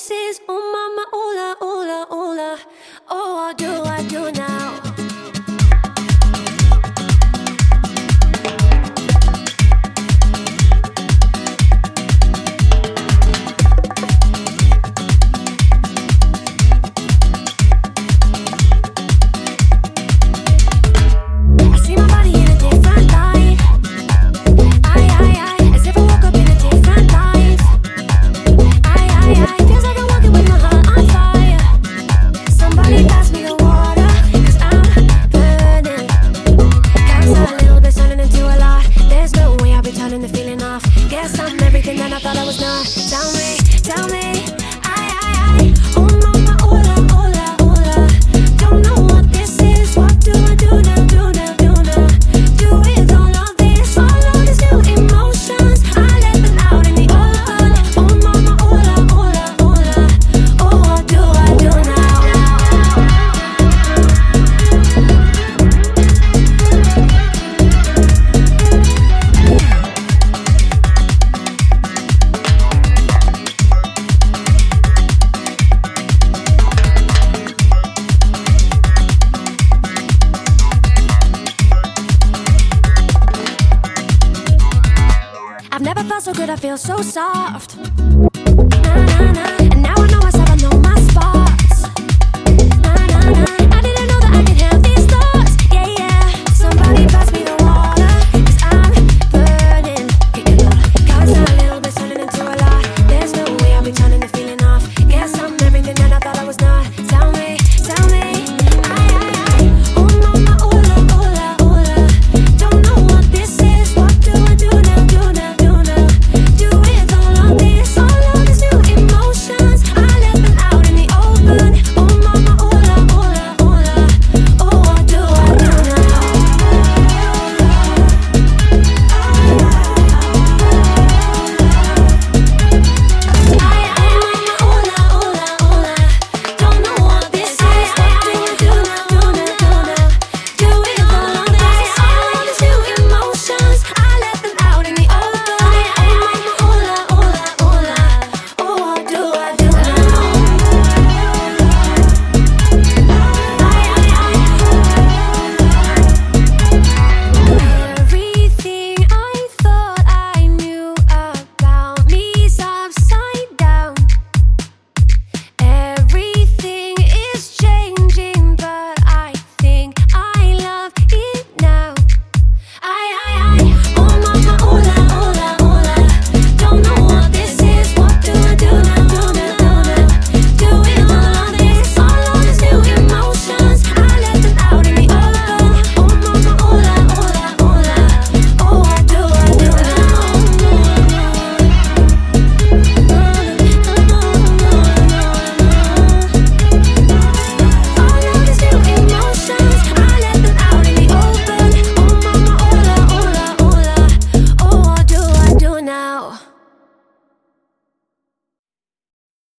says, Oh, mama, hola, hola, hola. Oh, I do. I've never felt so good, I feel so soft.